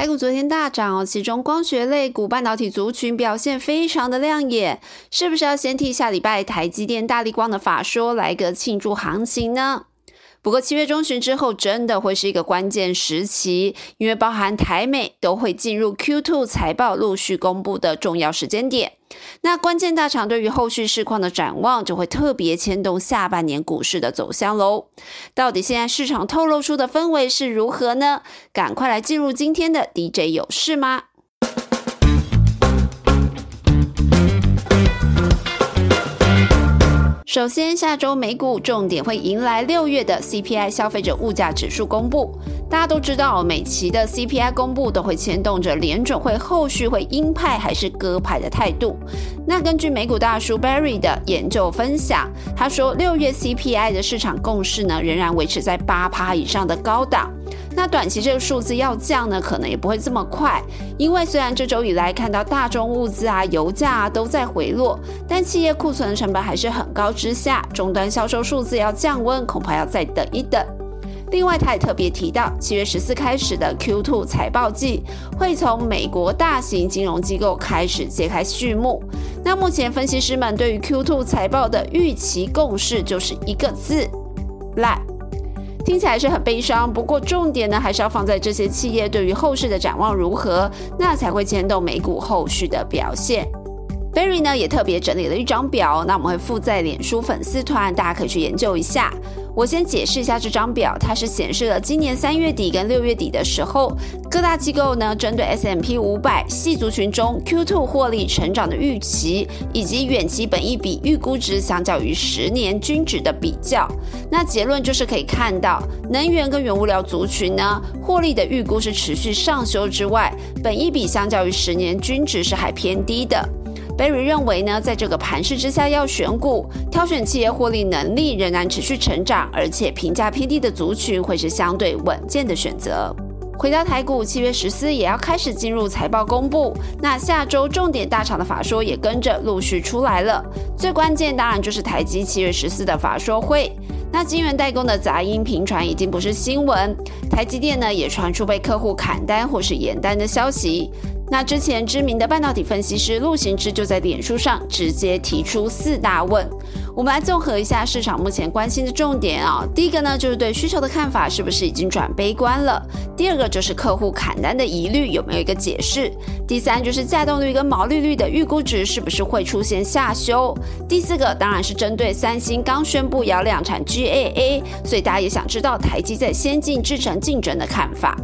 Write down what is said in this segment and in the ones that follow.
台股昨天大涨哦，其中光学类股、半导体族群表现非常的亮眼，是不是要先替下礼拜台积电、大力光的法说来个庆祝行情呢？不过七月中旬之后，真的会是一个关键时期，因为包含台美都会进入 Q2 财报陆续公布的重要时间点。那关键大厂对于后续市况的展望，就会特别牵动下半年股市的走向喽。到底现在市场透露出的氛围是如何呢？赶快来进入今天的 DJ 有事吗？首先，下周美股重点会迎来六月的 CPI 消费者物价指数公布。大家都知道，每期的 CPI 公布都会牵动着联准会后续会鹰派还是鸽派的态度。那根据美股大叔 Barry 的研究分享，他说六月 CPI 的市场共识呢，仍然维持在八趴以上的高档。那短期这个数字要降呢，可能也不会这么快，因为虽然这周以来看到大宗物资啊、油价啊都在回落，但企业库存成本还是很高之下，终端销售数字要降温，恐怕要再等一等。另外，他也特别提到，七月十四开始的 Q2 财报季会从美国大型金融机构开始揭开序幕。那目前分析师们对于 Q2 财报的预期共识就是一个字：烂。听起来是很悲伤，不过重点呢还是要放在这些企业对于后市的展望如何，那才会牵动美股后续的表现。Berry 呢也特别整理了一张表，那我们会附在脸书粉丝团，大家可以去研究一下。我先解释一下这张表，它是显示了今年三月底跟六月底的时候，各大机构呢针对 S M P 五百系族群中 Q two 获利成长的预期，以及远期本益比预估值相较于十年均值的比较。那结论就是可以看到，能源跟原物料族群呢获利的预估是持续上修之外，本益比相较于十年均值是还偏低的。Barry 认为呢，在这个盘势之下要选股，挑选企业获利能力仍然持续成长，而且评价偏低的族群会是相对稳健的选择。回到台股，七月十四也要开始进入财报公布，那下周重点大厂的法说也跟着陆续出来了。最关键当然就是台积七月十四的法说会。那晶圆代工的杂音频传已经不是新闻，台积电呢也传出被客户砍单或是延单的消息。那之前知名的半导体分析师陆行之就在脸书上直接提出四大问，我们来综合一下市场目前关心的重点啊。第一个呢就是对需求的看法是不是已经转悲观了？第二个就是客户砍单的疑虑有没有一个解释？第三就是价动率跟毛利率的预估值是不是会出现下修？第四个当然是针对三星刚宣布要量产 GAA，所以大家也想知道台积在先进制程竞争的看法。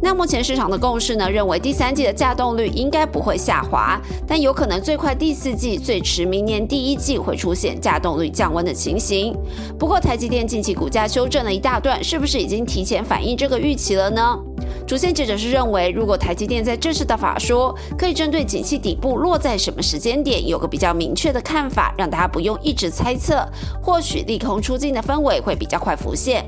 那目前市场的共识呢，认为第三季的价动率应该不会下滑，但有可能最快第四季，最迟明年第一季会出现价动率降温的情形。不过台积电近期股价修正了一大段，是不是已经提前反映这个预期了呢？主线记者是认为，如果台积电在这次的法说，可以针对景气底部落在什么时间点，有个比较明确的看法，让大家不用一直猜测，或许利空出尽的氛围会比较快浮现。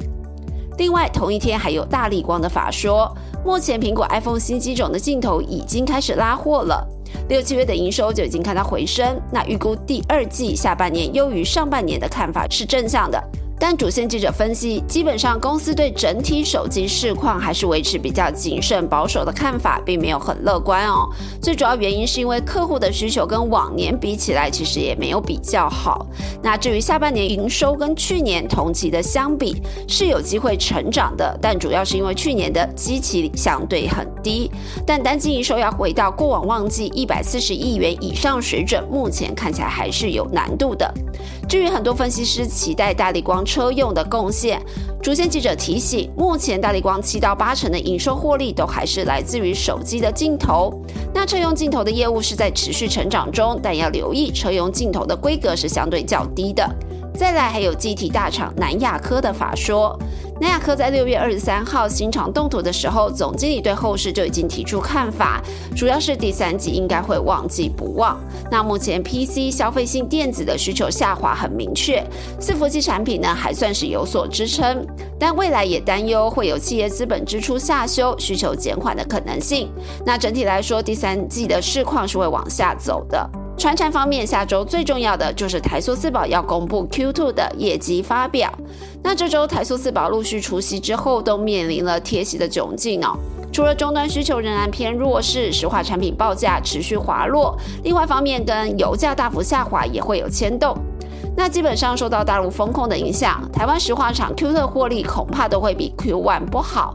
另外，同一天还有大力光的法说。目前苹果 iPhone 新机种的镜头已经开始拉货了，六七月的营收就已经看到回升。那预估第二季下半年优于上半年的看法是正向的。但主线记者分析，基本上公司对整体手机市况还是维持比较谨慎保守的看法，并没有很乐观哦。最主要原因是因为客户的需求跟往年比起来，其实也没有比较好。那至于下半年营收跟去年同期的相比，是有机会成长的，但主要是因为去年的基期相对很低。但单季营收要回到过往旺季一百四十亿元以上水准，目前看起来还是有难度的。至于很多分析师期待大力光车用的贡献，主线记者提醒，目前大力光七到八成的营收获利都还是来自于手机的镜头。那车用镜头的业务是在持续成长中，但要留意车用镜头的规格是相对较低的。再来还有机体大厂南亚科的法说。南亚科在六月二十三号新厂动土的时候，总经理对后市就已经提出看法，主要是第三季应该会旺季不旺。那目前 PC 消费性电子的需求下滑很明确，伺服器产品呢还算是有所支撑，但未来也担忧会有企业资本支出下修、需求减缓的可能性。那整体来说，第三季的市况是会往下走的。传产方面，下周最重要的就是台塑四宝要公布 Q2 的业绩发表。那这周台塑四宝陆续除夕之后，都面临了贴息的窘境哦。除了终端需求仍然偏弱势，石化产品报价持续滑落，另外方面跟油价大幅下滑也会有牵动。那基本上受到大陆风控的影响，台湾石化厂 Q 的获利恐怕都会比 Q1 不好。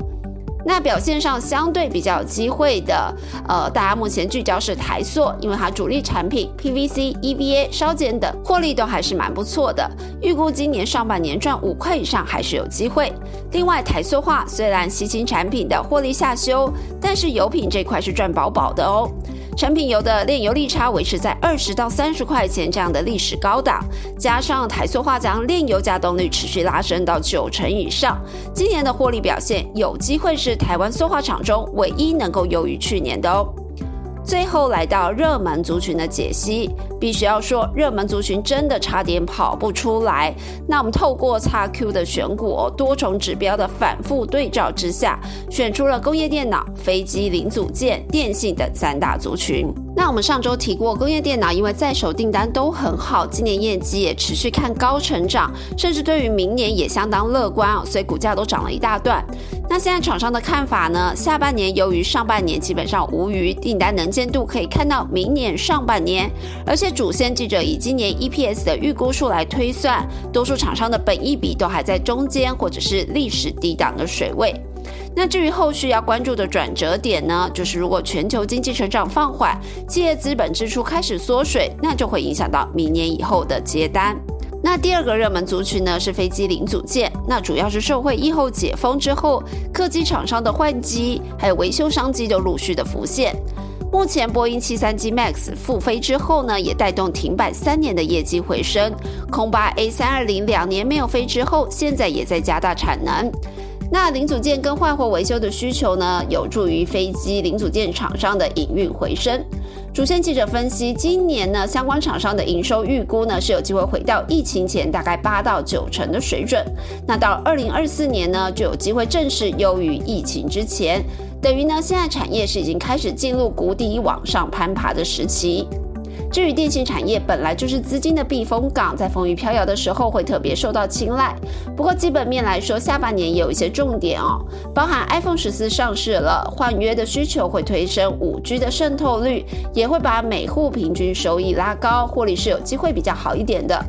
那表现上相对比较有机会的，呃，大家目前聚焦是台塑，因为它主力产品 PVC、EVA、烧碱等获利都还是蛮不错的，预估今年上半年赚五块以上还是有机会。另外，台塑化虽然吸氢产品的获利下修，但是油品这块是赚饱饱的哦。成品油的炼油利差维持在二十到三十块钱这样的历史高档，加上台塑化将炼油加动率持续拉升到九成以上，今年的获利表现有机会是台湾塑化厂中唯一能够优于去年的哦。最后来到热门族群的解析，必须要说热门族群真的差点跑不出来。那我们透过 x Q 的选股多重指标的反复对照之下，选出了工业电脑、飞机零组件、电信等三大族群。那我们上周提过，工业电脑因为在手订单都很好，今年业绩也持续看高成长，甚至对于明年也相当乐观哦，所以股价都涨了一大段。那现在厂商的看法呢？下半年由于上半年基本上无余，订单能见度可以看到明年上半年，而且主线记者以今年 EPS 的预估数来推算，多数厂商的本益比都还在中间或者是历史低档的水位。那至于后续要关注的转折点呢，就是如果全球经济成长放缓，企业资本支出开始缩水，那就会影响到明年以后的接单。那第二个热门族群呢是飞机零组件，那主要是受惠疫后解封之后，客机厂商的换机还有维修商机都陆续的浮现。目前波音七三七 MAX 复飞之后呢，也带动停摆三年的业绩回升。空巴 A 三二零两年没有飞之后，现在也在加大产能。那零组件跟换货维修的需求呢，有助于飞机零组件厂商的营运回升。主线记者分析，今年呢相关厂商的营收预估呢是有机会回到疫情前大概八到九成的水准。那到二零二四年呢就有机会正式优于疫情之前，等于呢现在产业是已经开始进入谷底往上攀爬的时期。至于电信产业，本来就是资金的避风港，在风雨飘摇的时候会特别受到青睐。不过基本面来说，下半年也有一些重点哦，包含 iPhone 十四上市了，换约的需求会推升五 G 的渗透率，也会把每户平均收益拉高，获利是有机会比较好一点的。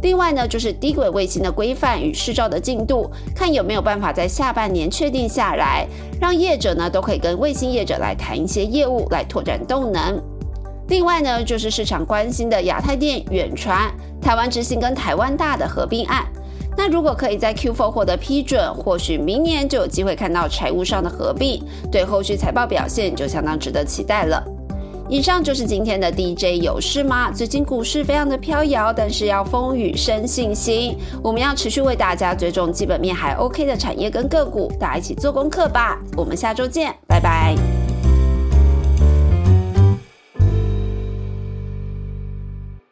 另外呢，就是低轨卫星的规范与试照的进度，看有没有办法在下半年确定下来，让业者呢都可以跟卫星业者来谈一些业务，来拓展动能。另外呢，就是市场关心的亚太电、远传、台湾之星跟台湾大的合并案。那如果可以在 Q4 获得批准，或许明年就有机会看到财务上的合并，对后续财报表现就相当值得期待了。以上就是今天的 DJ 有事吗？最近股市非常的飘摇，但是要风雨生信心，我们要持续为大家追踪基本面还 OK 的产业跟个股，大家一起做功课吧。我们下周见，拜拜。